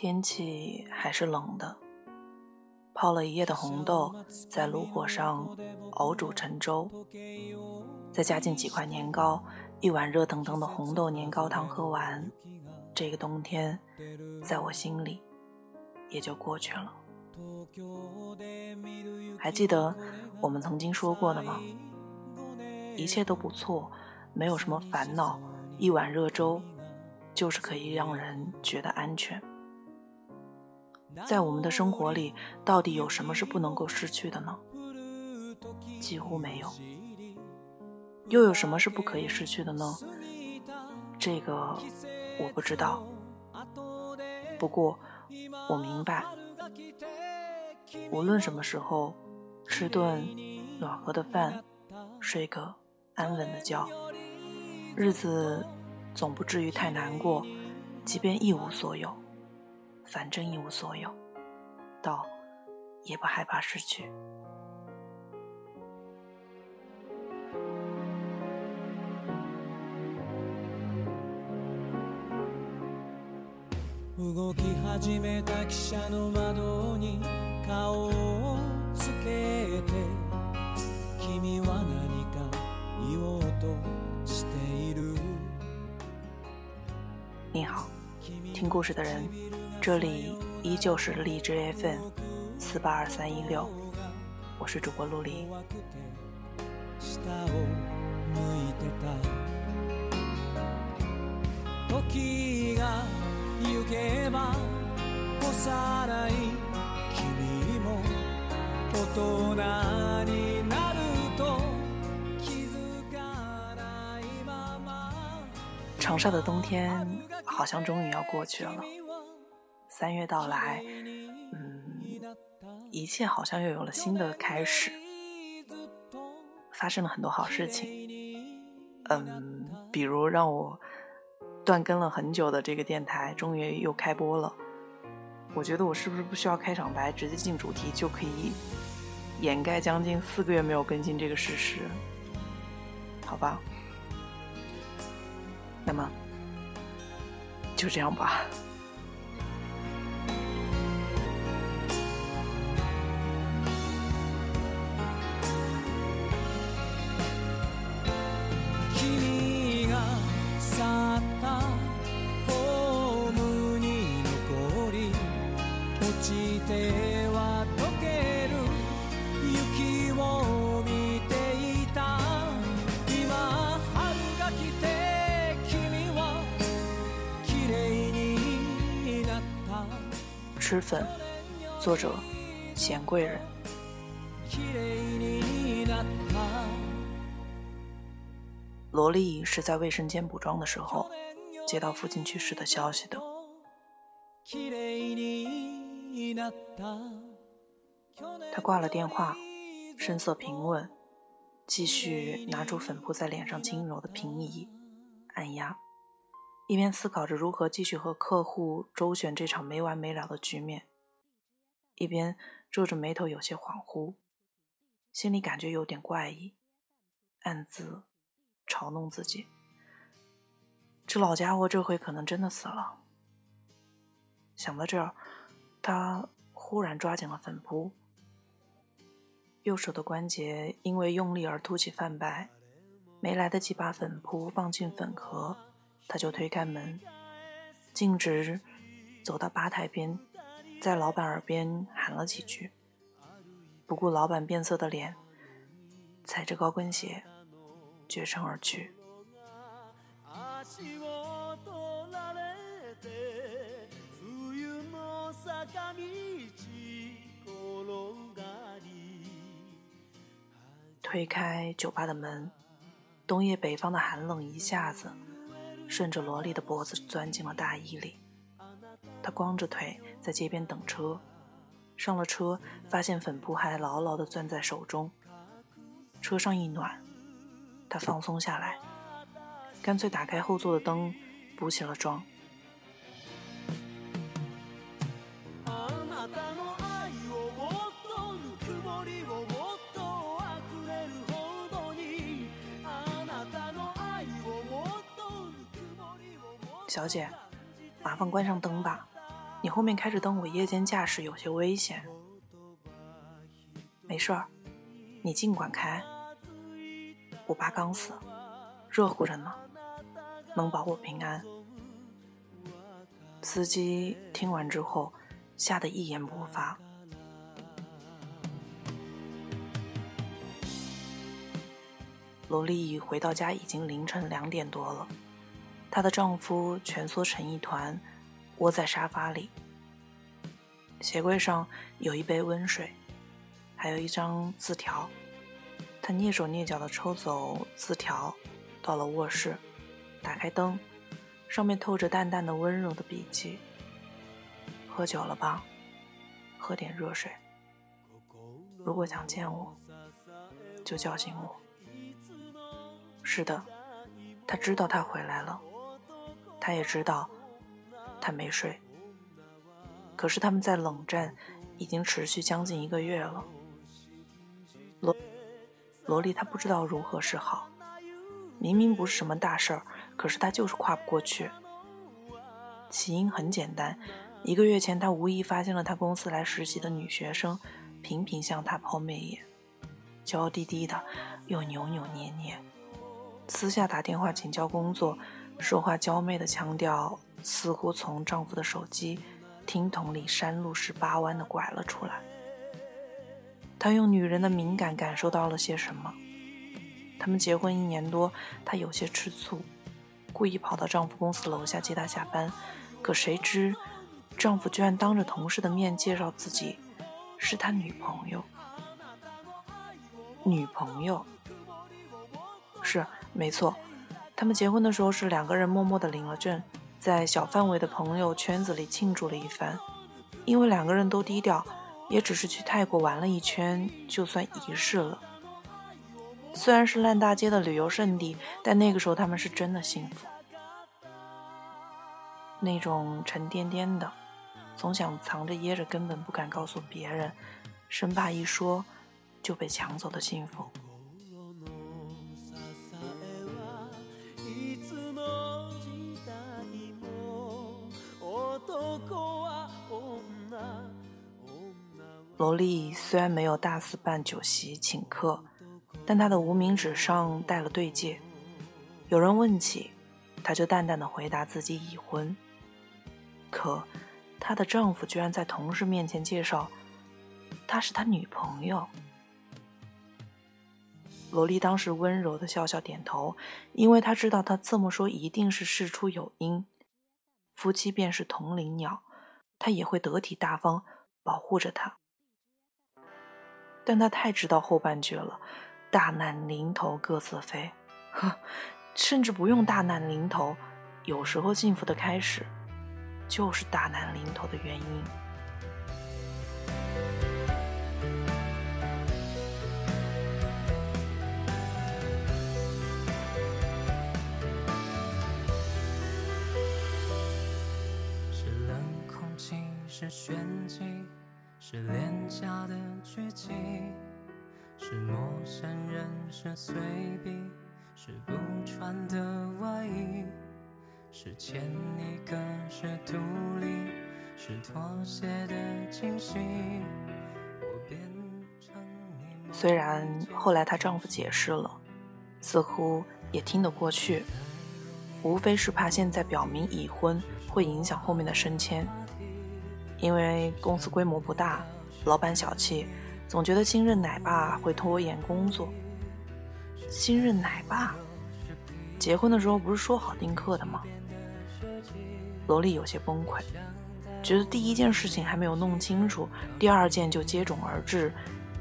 天气还是冷的，泡了一夜的红豆在炉火上熬煮成粥，再加进几块年糕，一碗热腾腾的红豆年糕汤喝完，这个冬天在我心里也就过去了。还记得我们曾经说过的吗？一切都不错，没有什么烦恼，一碗热粥就是可以让人觉得安全。在我们的生活里，到底有什么是不能够失去的呢？几乎没有。又有什么是不可以失去的呢？这个我不知道。不过我明白，无论什么时候，吃顿暖和的饭，睡个安稳的觉，日子总不至于太难过，即便一无所有。反正一无所有，倒也不害怕失去。你好，听故事的人。这里依旧是荔枝 FM 四八二三一六，我是主播陆离。长沙的冬天好像终于要过去了。三月到来，嗯，一切好像又有了新的开始，发生了很多好事情，嗯，比如让我断更了很久的这个电台终于又开播了。我觉得我是不是不需要开场白，直接进主题就可以掩盖将近四个月没有更新这个事实？好吧，那么就这样吧。吃粉，作者：贤贵人。萝莉是在卫生间补妆的时候，接到父亲去世的消息的。他挂了电话，声色平稳，继续拿出粉扑在脸上轻柔的平移、按压。一边思考着如何继续和客户周旋这场没完没了的局面，一边皱着眉头，有些恍惚，心里感觉有点怪异，暗自嘲弄自己：这老家伙这回可能真的死了。想到这儿，他忽然抓紧了粉扑，右手的关节因为用力而凸起泛白，没来得及把粉扑放进粉盒。他就推开门，径直走到吧台边，在老板耳边喊了几句，不顾老板变色的脸，踩着高跟鞋绝尘而去。推开酒吧的门，冬夜北方的寒冷一下子。顺着萝莉的脖子钻进了大衣里，她光着腿在街边等车，上了车，发现粉扑还牢牢地攥在手中。车上一暖，他放松下来，干脆打开后座的灯，补起了妆。小姐，麻烦关上灯吧，你后面开着灯，我夜间驾驶有些危险。没事儿，你尽管开。我爸刚死，热乎着呢，能保我平安。司机听完之后，吓得一言不发。罗莉回到家已经凌晨两点多了，她的丈夫蜷缩成一团。窝在沙发里，鞋柜上有一杯温水，还有一张字条。他蹑手蹑脚地抽走字条，到了卧室，打开灯，上面透着淡淡的温柔的笔迹。喝酒了吧？喝点热水。如果想见我，就叫醒我。是的，他知道他回来了，他也知道。他没睡，可是他们在冷战，已经持续将近一个月了。罗罗莉，她不知道如何是好。明明不是什么大事儿，可是她就是跨不过去。起因很简单，一个月前，她无意发现了她公司来实习的女学生频频向她抛媚眼，娇滴滴的，又扭扭捏捏，私下打电话请教工作，说话娇媚的腔调。似乎从丈夫的手机听筒里山路十八弯的拐了出来。她用女人的敏感感受到了些什么。他们结婚一年多，她有些吃醋，故意跑到丈夫公司楼下接他下班。可谁知，丈夫居然当着同事的面介绍自己是他女朋友。女朋友，是没错。他们结婚的时候是两个人默默的领了证。在小范围的朋友圈子里庆祝了一番，因为两个人都低调，也只是去泰国玩了一圈，就算仪式了。虽然是烂大街的旅游胜地，但那个时候他们是真的幸福，那种沉甸甸的，总想藏着掖着，根本不敢告诉别人，生怕一说就被抢走的幸福。罗莉虽然没有大肆办酒席请客，但她的无名指上戴了对戒。有人问起，她就淡淡的回答自己已婚。可，她的丈夫居然在同事面前介绍，她是他女朋友。罗莉当时温柔的笑笑点头，因为她知道他这么说一定是事出有因。夫妻便是同林鸟，他也会得体大方保护着她。但他太知道后半句了，大难临头各自飞，呵，甚至不用大难临头，有时候幸福的开始，就是大难临头的原因。是玄机。是廉价的剧情，是陌生人，是随笔，是不穿的外衣，是欠你更是独立，是妥协的惊喜。虽然后来她丈夫解释了，似乎也听得过去，无非是怕现在表明已婚会影响后面的升迁。因为公司规模不大，老板小气，总觉得新任奶爸会拖延工作。新任奶爸，结婚的时候不是说好丁克的吗？罗莉有些崩溃，觉得第一件事情还没有弄清楚，第二件就接踵而至，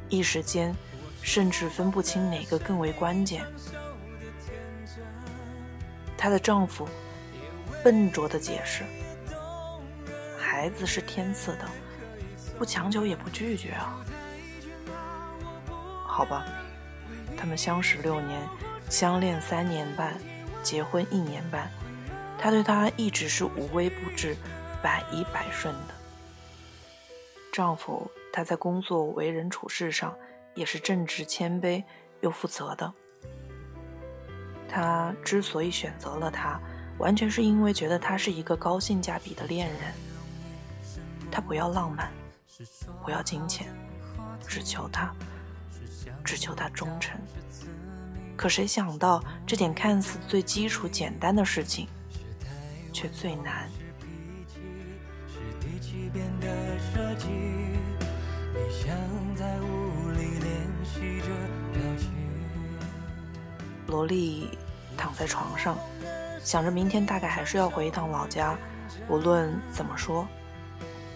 一时间甚至分不清哪个更为关键。她的丈夫笨拙的解释。孩子是天赐的，不强求也不拒绝啊。好吧，他们相识六年，相恋三年半，结婚一年半，他对她一直是无微不至、百依百顺的。丈夫他在工作为人处事上也是正直谦卑又负责的。他之所以选择了他，完全是因为觉得他是一个高性价比的恋人。他不要浪漫，不要金钱，只求他，只求他忠诚。可谁想到，这点看似最基础简单的事情，却最难。萝莉躺在床上，想着明天大概还是要回一趟老家。无论怎么说，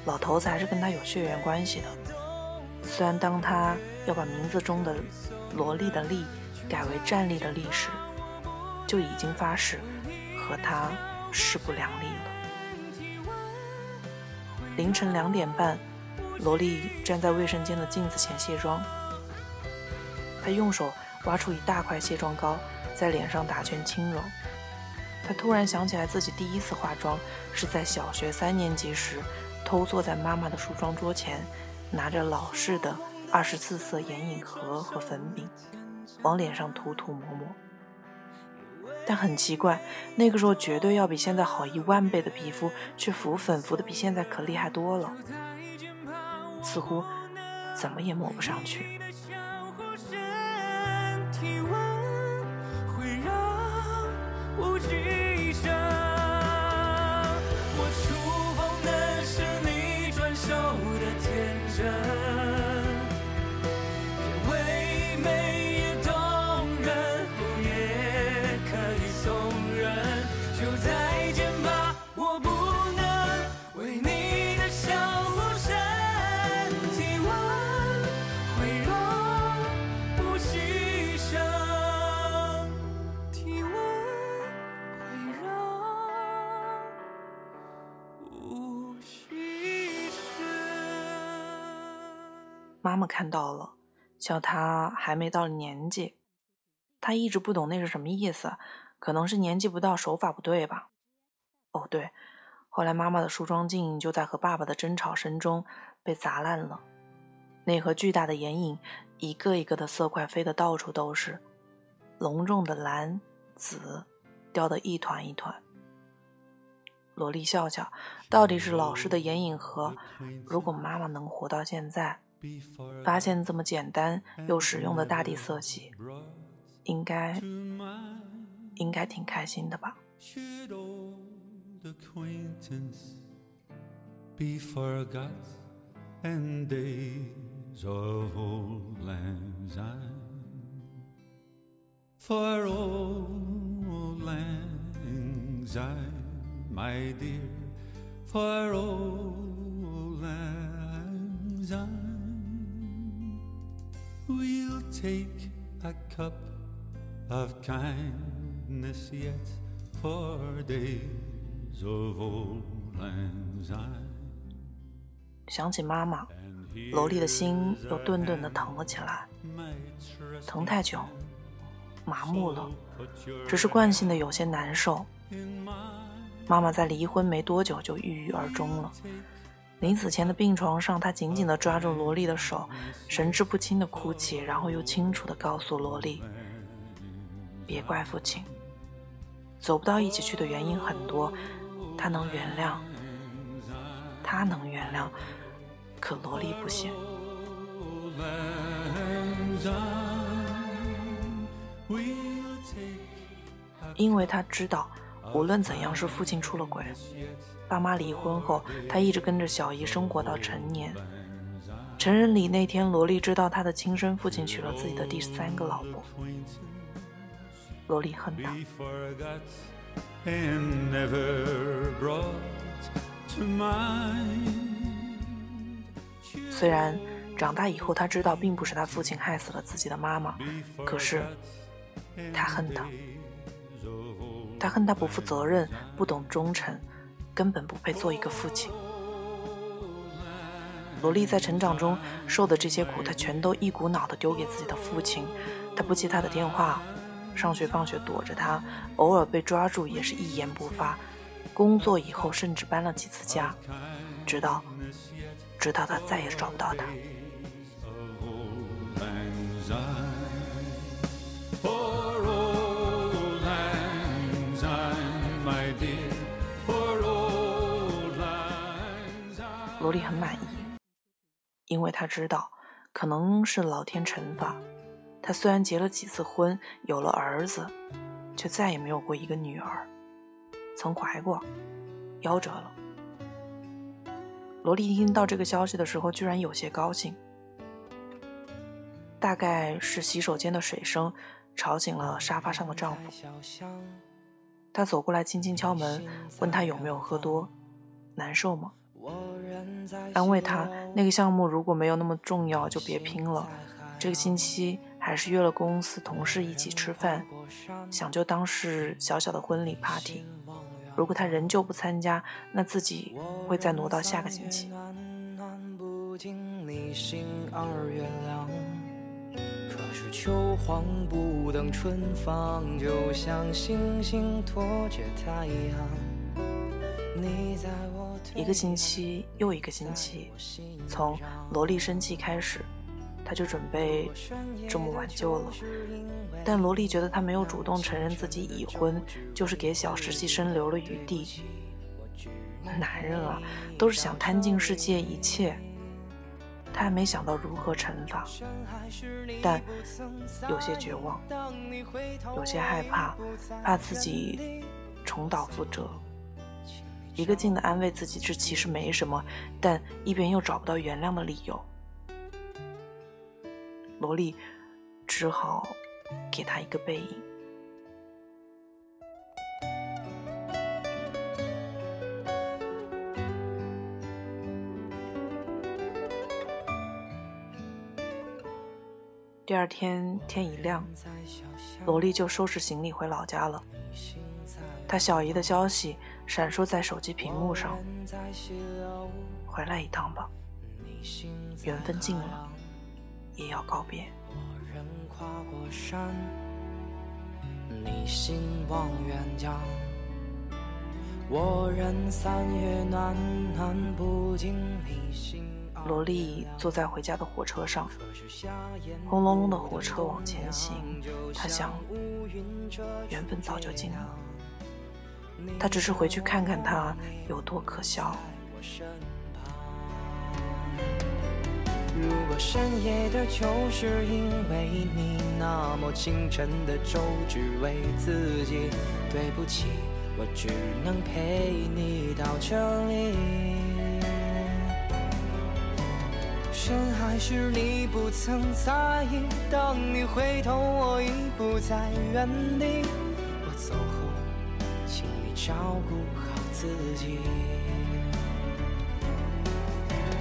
老头子还是跟他有血缘关系的。虽然当他要把名字中的“萝莉”的“莉”改为“站立”的“立”时，就已经发誓和他势不两立了。凌晨两点半，萝莉站在卫生间的镜子前卸妆。她用手挖出一大块卸妆膏，在脸上打圈轻揉。她突然想起来，自己第一次化妆是在小学三年级时，偷坐在妈妈的梳妆桌前，拿着老式的二十四色眼影盒和粉饼，往脸上涂涂抹抹。但很奇怪，那个时候绝对要比现在好一万倍的皮肤，却浮粉浮的比现在可厉害多了，似乎怎么也抹不上去。妈妈看到了，笑他还没到年纪。他一直不懂那是什么意思，可能是年纪不到，手法不对吧？哦，对，后来妈妈的梳妆镜就在和爸爸的争吵声中被砸烂了，那盒巨大的眼影，一个一个的色块飞得到处都是，隆重的蓝、紫，掉得一团一团。萝莉笑笑，到底是老师的眼影盒，如果妈妈能活到现在。发现这么简单又实用的大地色系，应该应该挺开心的吧。We'll take a cup of kindness yet for days of old lang syne。想起妈妈，萝莉的心又顿顿的疼了起来，疼太久，麻木了，只是惯性的有些难受。妈妈在离婚没多久就郁郁而终了。临死前的病床上，他紧紧地抓住萝莉的手，神志不清地哭泣，然后又清楚地告诉萝莉：“别怪父亲，走不到一起去的原因很多，他能原谅，他能原谅，可萝莉不行，因为他知道，无论怎样是父亲出了轨。”爸妈离婚后，他一直跟着小姨生活到成年。成人礼那天，萝莉知道她的亲生父亲娶了自己的第三个老婆。萝莉恨他。虽然长大以后，他知道并不是他父亲害死了自己的妈妈，可是他恨他。他恨他不负责任，不懂忠诚。根本不配做一个父亲。萝莉在成长中受的这些苦，她全都一股脑的丢给自己的父亲。他不接他的电话，上学放学躲着他，偶尔被抓住也是一言不发。工作以后甚至搬了几次家，直到直到他再也找不到他。罗莉很满意，因为她知道，可能是老天惩罚。她虽然结了几次婚，有了儿子，却再也没有过一个女儿。曾怀过，夭折了。罗莉听到这个消息的时候，居然有些高兴。大概是洗手间的水声吵醒了沙发上的丈夫。她走过来，轻轻敲门，问他有没有喝多，难受吗？安慰他，那个项目如果没有那么重要，就别拼了。这个星期还是约了公司同事一起吃饭，想就当是小小的婚礼 party。如果他仍旧不参加，那自己会再挪到下个星期。秋黄不等春放，就像星星拖着太阳。一个星期又一个星期，从萝莉生气开始，他就准备这么挽救了。但萝莉觉得他没有主动承认自己已婚，就是给小实习生留了余地。男人啊，都是想贪尽世界一切。他还没想到如何惩罚，但有些绝望，有些害怕，怕自己重蹈覆辙。一个劲的安慰自己，这其实没什么，但一边又找不到原谅的理由。萝莉只好给他一个背影。第二天天一亮，萝莉就收拾行李回老家了。她小姨的消息闪烁在手机屏幕上：“回来一趟吧，缘分尽了，也要告别。”萝莉坐在回家的火车上，轰隆隆的火车往前行。她想，缘分早就尽了，他只是回去看看他有多可笑。如果深夜的就是因为你，那么清晨的粥只为自己。对不起，我只能陪你到这里。深海是你不曾在意，当你回头，我已不在原地。我走后，照顾好自己。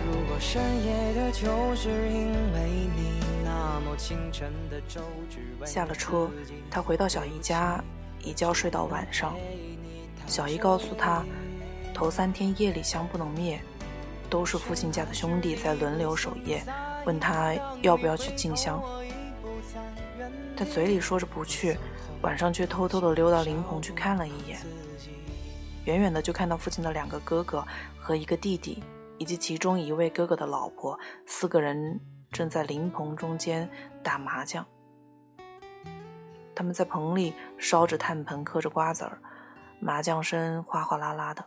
如果深夜的就是因为你，那么清晨的粥只为下了车，他回到小姨家，一觉睡到晚上。小姨告诉他，头三天夜里香不能灭。都是父亲家的兄弟在轮流守夜，问他要不要去进香。他嘴里说着不去，晚上却偷偷的溜到灵棚去看了一眼。远远的就看到父亲的两个哥哥和一个弟弟，以及其中一位哥哥的老婆，四个人正在灵棚中间打麻将。他们在棚里烧着炭盆，嗑着瓜子儿，麻将声哗哗啦啦的。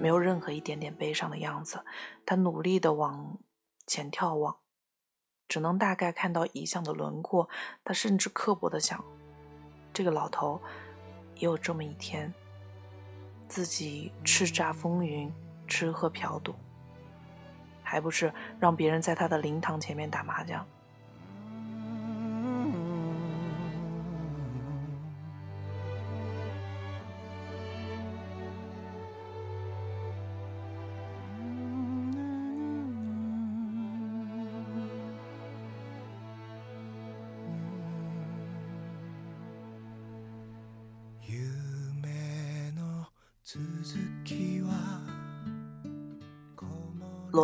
没有任何一点点悲伤的样子，他努力的往前眺望，只能大概看到遗像的轮廓。他甚至刻薄的想，这个老头也有这么一天，自己叱咤风云，吃喝嫖赌，还不是让别人在他的灵堂前面打麻将。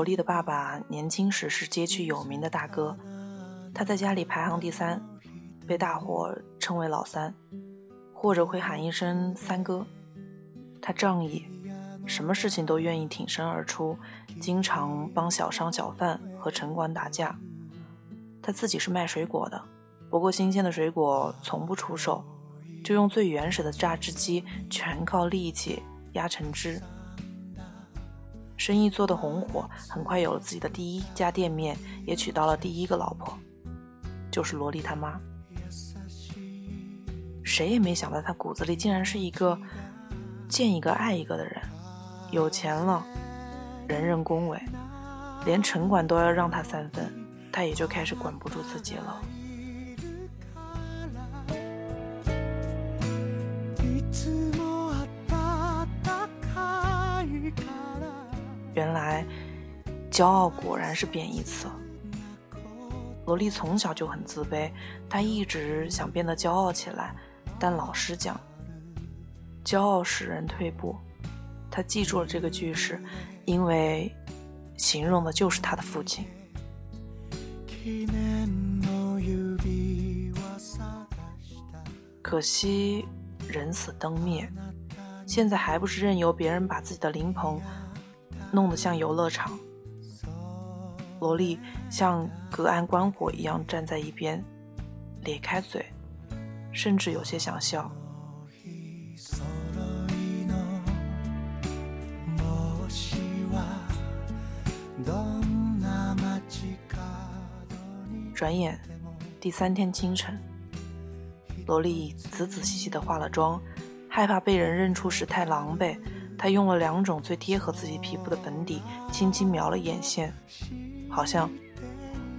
罗莉的爸爸年轻时是街区有名的大哥，他在家里排行第三，被大伙称为老三，或者会喊一声三哥。他仗义，什么事情都愿意挺身而出，经常帮小商小贩和城管打架。他自己是卖水果的，不过新鲜的水果从不出售，就用最原始的榨汁机，全靠力气压成汁。生意做得红火，很快有了自己的第一家店面，也娶到了第一个老婆，就是萝莉他妈。谁也没想到，他骨子里竟然是一个见一个爱一个的人。有钱了，人人恭维，连城管都要让他三分，他也就开始管不住自己了。原来，骄傲果然是贬义词。萝莉从小就很自卑，她一直想变得骄傲起来。但老实讲，骄傲使人退步。她记住了这个句式，因为形容的就是他的父亲。可惜人死灯灭，现在还不是任由别人把自己的灵棚弄得像游乐场？萝莉像隔岸观火一样站在一边，咧开嘴。甚至有些想笑。转眼，第三天清晨，萝莉仔仔细细的化了妆，害怕被人认出时太狼狈，她用了两种最贴合自己皮肤的粉底，轻轻描了眼线，好像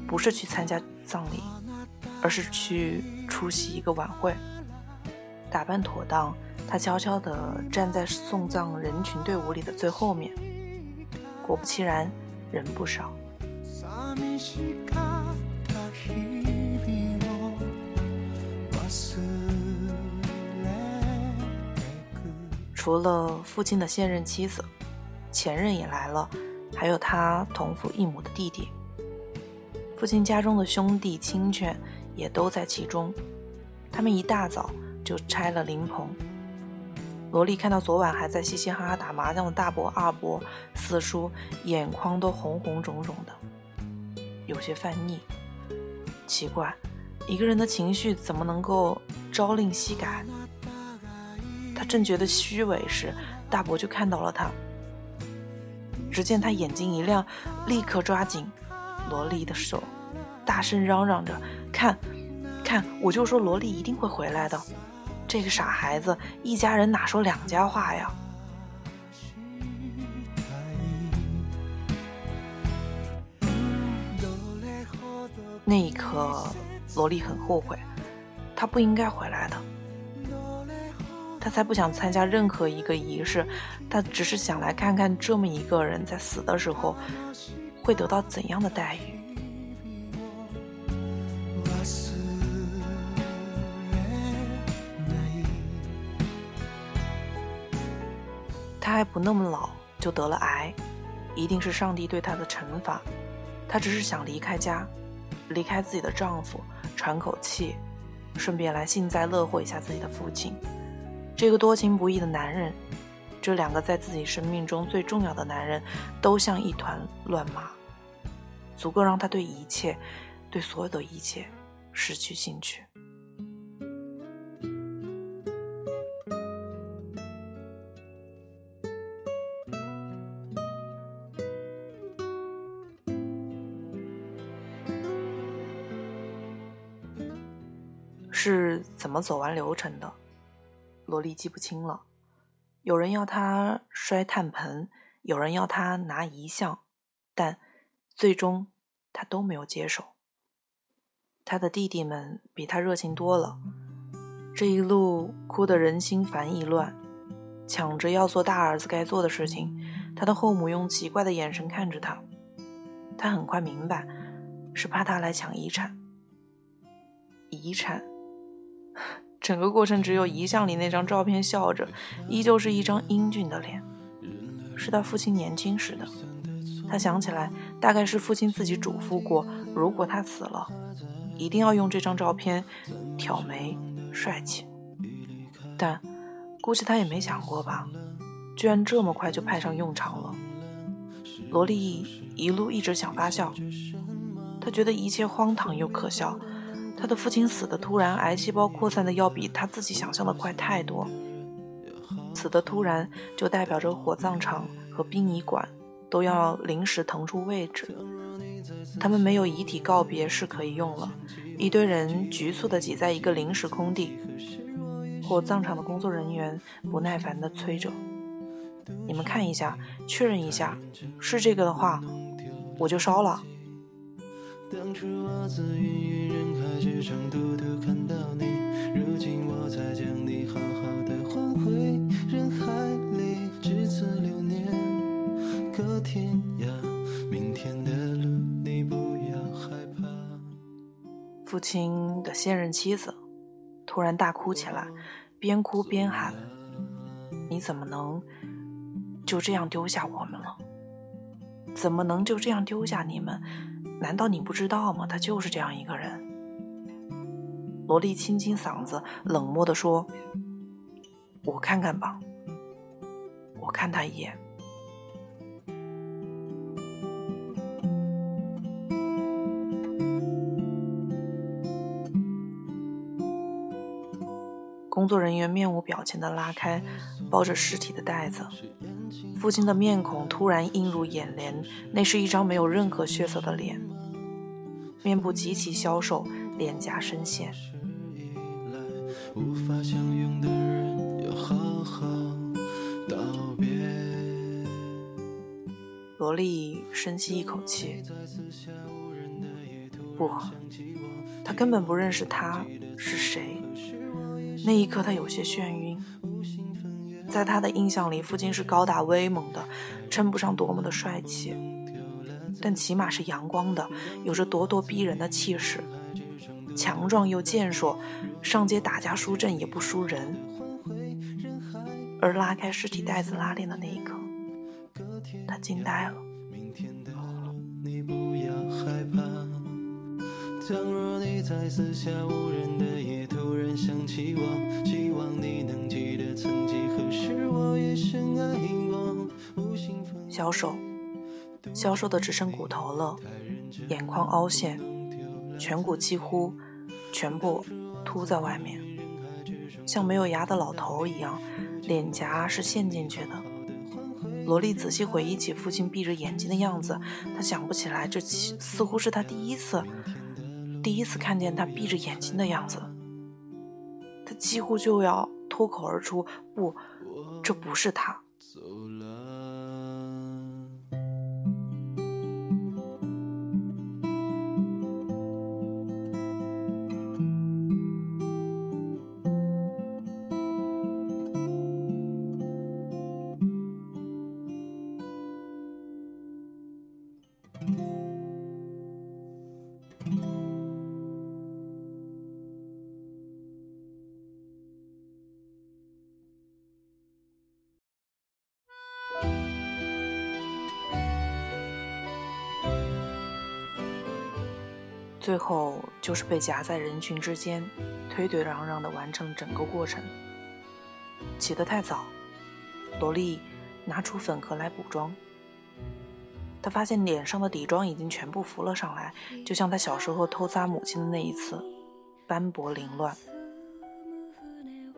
不是去参加葬礼。而是去出席一个晚会，打扮妥当，他悄悄地站在送葬人群队伍里的最后面。果不其然，人不少。除了父亲的现任妻子，前任也来了，还有他同父异母的弟弟。父亲家中的兄弟亲眷。也都在其中。他们一大早就拆了灵棚。萝莉看到昨晚还在嘻嘻哈哈打麻将的大伯、二伯、四叔，眼眶都红红肿肿的，有些犯腻。奇怪，一个人的情绪怎么能够朝令夕改？正觉得虚伪时，大伯就看到了他。只见他眼睛一亮，立刻抓紧萝莉的手，大声嚷嚷着。看，看，我就说萝莉一定会回来的。这个傻孩子，一家人哪说两家话呀？那一刻，萝莉很后悔，她不应该回来的。她才不想参加任何一个仪式，她只是想来看看这么一个人在死的时候会得到怎样的待遇。他还不那么老，就得了癌，一定是上帝对他的惩罚。她只是想离开家，离开自己的丈夫，喘口气，顺便来幸灾乐祸一下自己的父亲。这个多情不义的男人，这两个在自己生命中最重要的男人，都像一团乱麻，足够让他对一切，对所有的一切，失去兴趣。是怎么走完流程的？萝莉记不清了。有人要她摔炭盆，有人要她拿遗像，但最终他都没有接受。他的弟弟们比他热情多了，这一路哭得人心烦意乱，抢着要做大儿子该做的事情。他的后母用奇怪的眼神看着他，他很快明白，是怕他来抢遗产。遗产。整个过程只有遗像里那张照片笑着，依旧是一张英俊的脸，是他父亲年轻时的。他想起来，大概是父亲自己嘱咐过，如果他死了，一定要用这张照片挑眉帅气。但估计他也没想过吧，居然这么快就派上用场了。萝莉一路一直想发笑，她觉得一切荒唐又可笑。他的父亲死的突然，癌细胞扩散的要比他自己想象的快太多。死的突然，就代表着火葬场和殡仪馆都要临时腾出位置。他们没有遗体告别是可以用了，一堆人局促的挤在一个临时空地。火葬场的工作人员不耐烦的催着：“你们看一下，确认一下，是这个的话，我就烧了。”当初我自云云人海之中独独看到你。如今我才将你好好的还回人海里至此流年搁天涯明天的路你不要害怕。父亲的现任妻子突然大哭起来边哭边喊你怎么能就这样丢下我们了？怎么能就这样丢下你们？难道你不知道吗？他就是这样一个人。”萝莉清清嗓子，冷漠地说：“我看看吧，我看他一眼。”工作人员面无表情地拉开包着尸体的袋子，父亲的面孔突然映入眼帘，那是一张没有任何血色的脸，面部极其消瘦，脸颊深陷。萝莉深吸一口气，不，他根本不认识他是谁。那一刻，他有些眩晕。在他的印象里，父亲是高大威猛的，称不上多么的帅气，但起码是阳光的，有着咄咄逼人的气势，强壮又健硕，上街打架输阵也不输人。而拉开尸体袋子拉链的那一刻，他惊呆了。倘若你在四下无人的夜突然想起我，希望你能记得曾几何时我也深爱过。消瘦，消瘦的只剩骨头了，眼眶凹陷，颧骨几乎全部凸在外面，像没有牙的老头一样，脸颊是陷进去的。萝莉仔细回忆起父亲闭着眼睛的样子，她想不起来，这似乎是她第一次。第一次看见他闭着眼睛的样子，他几乎就要脱口而出：“不，这不是他。”最后就是被夹在人群之间，推推攘攘地完成整个过程。起得太早，萝莉拿出粉盒来补妆。她发现脸上的底妆已经全部浮了上来，就像她小时候偷擦母亲的那一次，斑驳凌乱。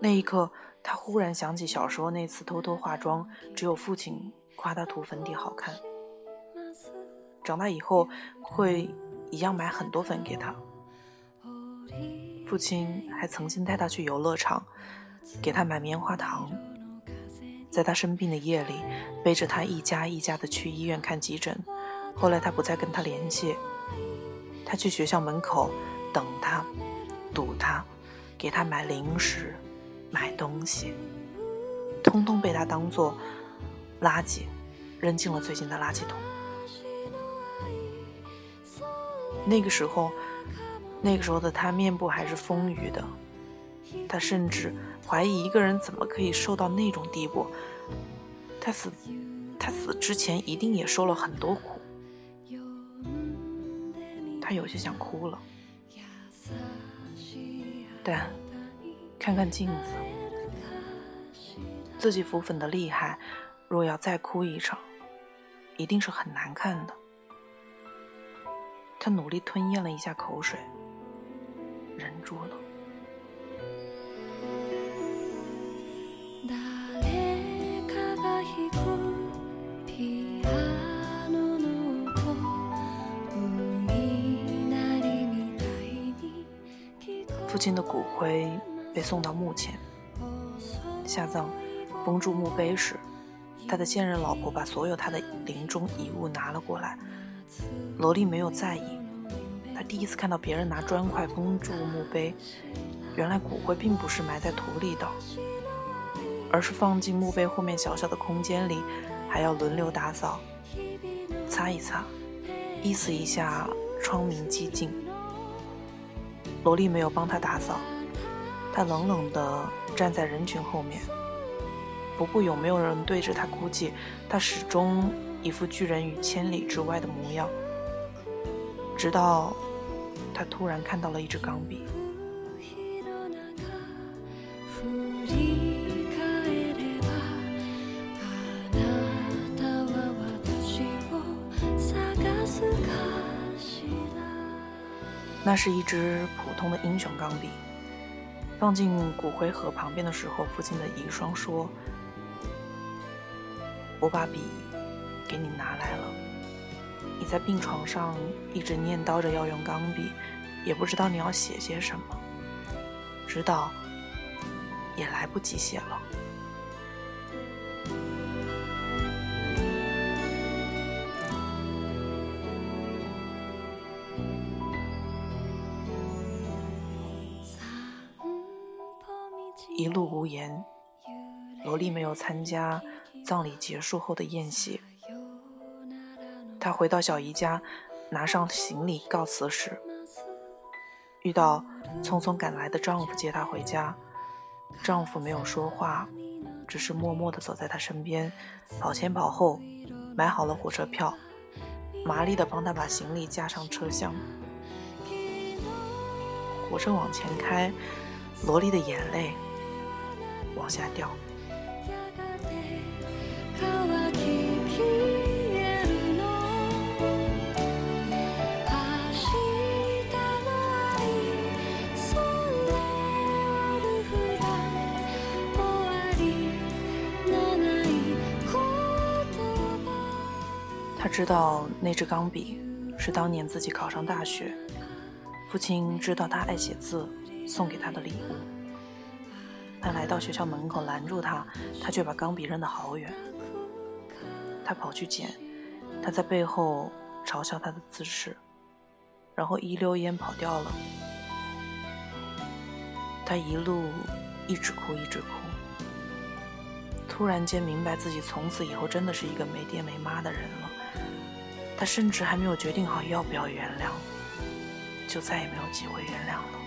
那一刻，她忽然想起小时候那次偷偷化妆，只有父亲夸她涂粉底好看。长大以后会。一样买很多粉给他。父亲还曾经带他去游乐场，给他买棉花糖。在他生病的夜里，背着他一家一家的去医院看急诊。后来他不再跟他联系，他去学校门口等他，堵他，给他买零食、买东西，通通被他当做垃圾扔进了最近的垃圾桶。那个时候，那个时候的他面部还是丰腴的，他甚至怀疑一个人怎么可以瘦到那种地步。他死，他死之前一定也受了很多苦。他有些想哭了，但看看镜子，自己浮粉的厉害，若要再哭一场，一定是很难看的。他努力吞咽了一下口水，忍住了。父亲的骨灰被送到墓前，下葬，封住墓碑时，他的现任老婆把所有他的临终遗物拿了过来。罗莉没有在意，她第一次看到别人拿砖块封住墓碑，原来骨灰并不是埋在土里的，而是放进墓碑后面小小的空间里，还要轮流打扫，擦一擦，意思一下窗明几净。罗莉没有帮他打扫，她冷冷地站在人群后面。不过有没有人对着他哭泣，他始终一副拒人于千里之外的模样。直到他突然看到了一支钢笔。那是一支普通的英雄钢笔，放进骨灰盒旁边的时候，父亲的遗孀说：“我把笔给你拿来了。你在病床上一直念叨着要用钢笔，也不知道你要写些什么，直到也来不及写了。”一路无言，罗莉没有参加葬礼结束后的宴席。她回到小姨家，拿上行李告辞时，遇到匆匆赶来的丈夫接她回家。丈夫没有说话，只是默默地走在她身边，跑前跑后，买好了火车票，麻利地帮她把行李架上车厢。火车往前开，罗莉的眼泪。往下掉。知道那支钢笔是当年自己考上大学，父亲知道他爱写字，送给他的礼物。他来到学校门口拦住他，他却把钢笔扔得好远。他跑去捡，他在背后嘲笑他的姿势，然后一溜烟跑掉了。他一路一直哭一直哭，突然间明白自己从此以后真的是一个没爹没妈的人了。他甚至还没有决定好要不要原谅，就再也没有机会原谅了。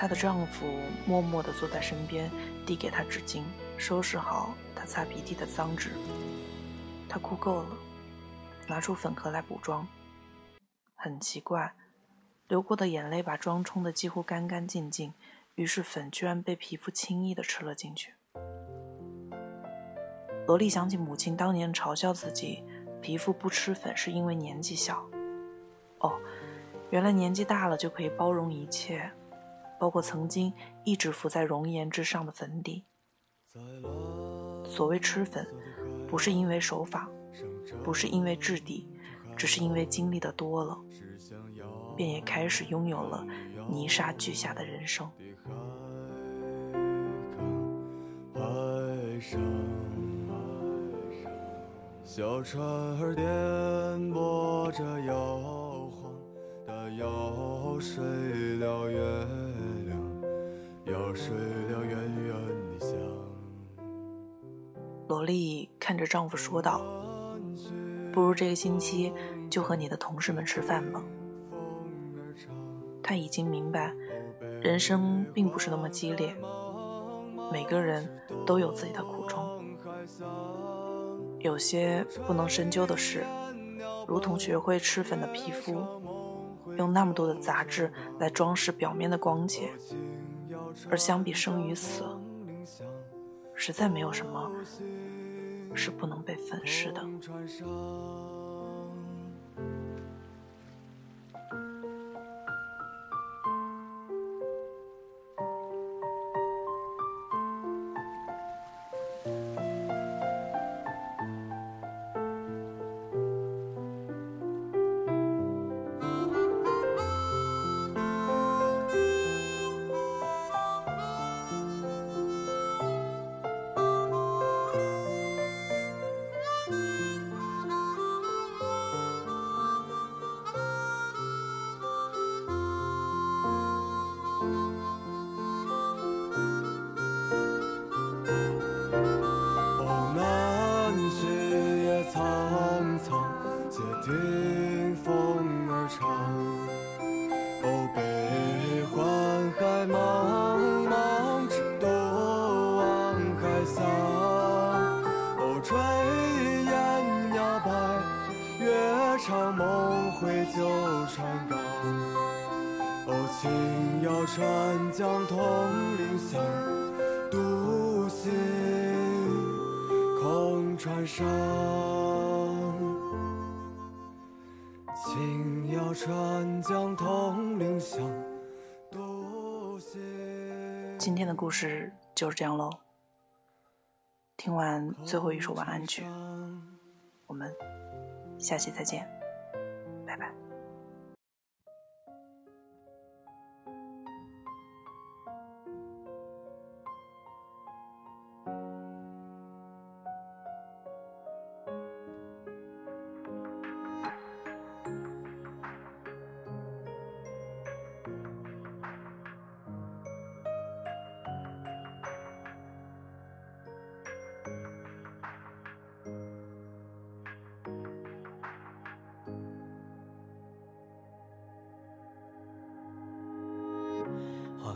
她的丈夫默默地坐在身边，递给她纸巾，收拾好她擦鼻涕的脏纸。她哭够了，拿出粉盒来补妆。很奇怪，流过的眼泪把妆冲得几乎干干净净，于是粉居然被皮肤轻易地吃了进去。罗莉想起母亲当年嘲笑自己皮肤不吃粉是因为年纪小。哦，原来年纪大了就可以包容一切。包括曾经一直浮在容颜之上的粉底。所谓吃粉，不是因为手法，不是因为质地，只是因为经历的多了，便也开始拥有了泥沙俱下的人生。小船儿颠簸着摇晃的摇睡了月亮。睡了远远的乡。罗莉看着丈夫说道：“不如这个星期就和你的同事们吃饭吧。”她已经明白，人生并不是那么激烈，每个人都有自己的苦衷。有些不能深究的事，如同学会吃粉的皮肤，用那么多的杂质来装饰表面的光洁。而相比生与死，实在没有什么是不能被粉饰的。上。今天的故事就是这样喽。听完最后一首晚安曲，我们下期再见，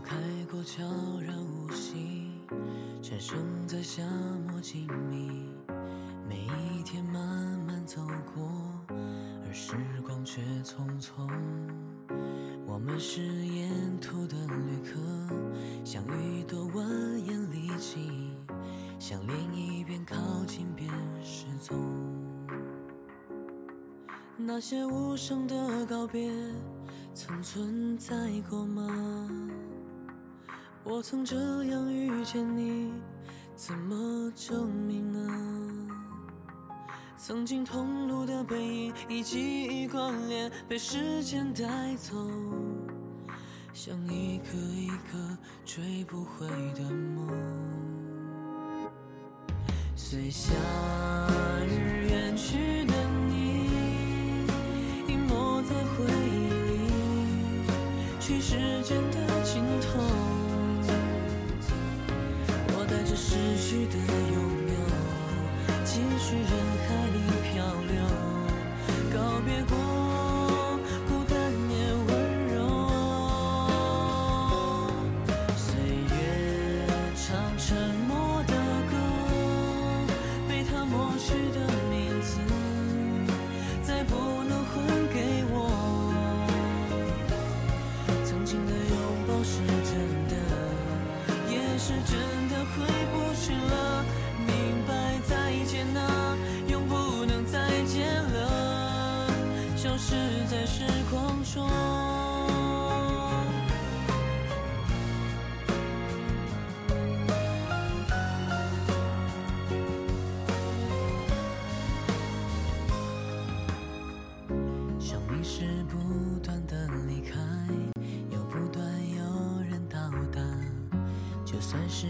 开过，悄然无息，蝉声在夏末静谧。每一天慢慢走过，而时光却匆匆。我们是沿途的旅客，相遇多蜿蜒历经，像涟漪边靠近边失踪。那些无声的告别，曾存在过吗？我曾这样遇见你，怎么证明呢？曾经同路的背影，以记忆关联，被时间带走，像一颗一颗追不回的梦。随夏日远去着逝去的拥有，继续人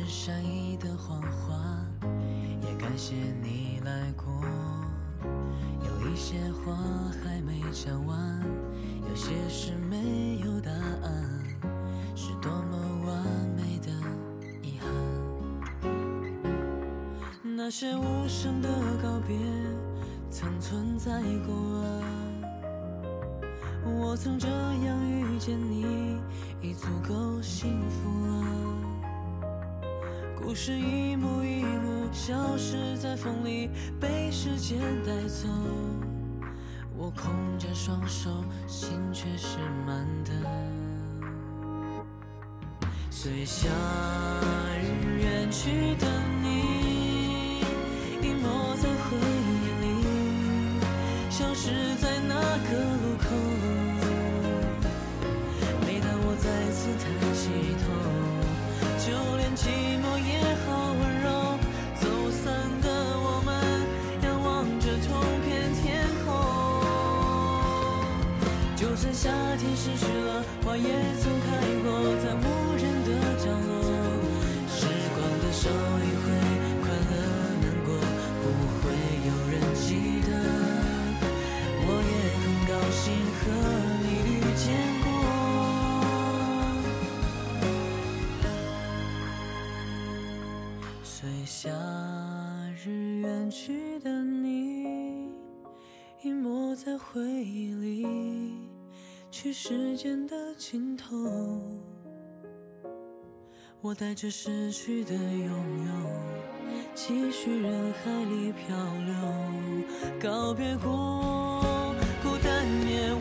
善意的谎话，也感谢你来过。有一些话还没讲完，有些事没有答案，是多么完美的遗憾。那些无声的告别，曾存在过啊。我曾这样遇见你，已足够故事一幕一幕消失在风里，被时间带走。我空着双手，心却是满的。随夏日远去的花也曾开过，在无人的角落。时光的手一挥，快乐难过，不会有人记得。我也很高兴和你遇见过。随夏日远去的你，隐没在回忆里，去时间的尽头。我带着失去的拥有，继续人海里漂流，告别过，孤单也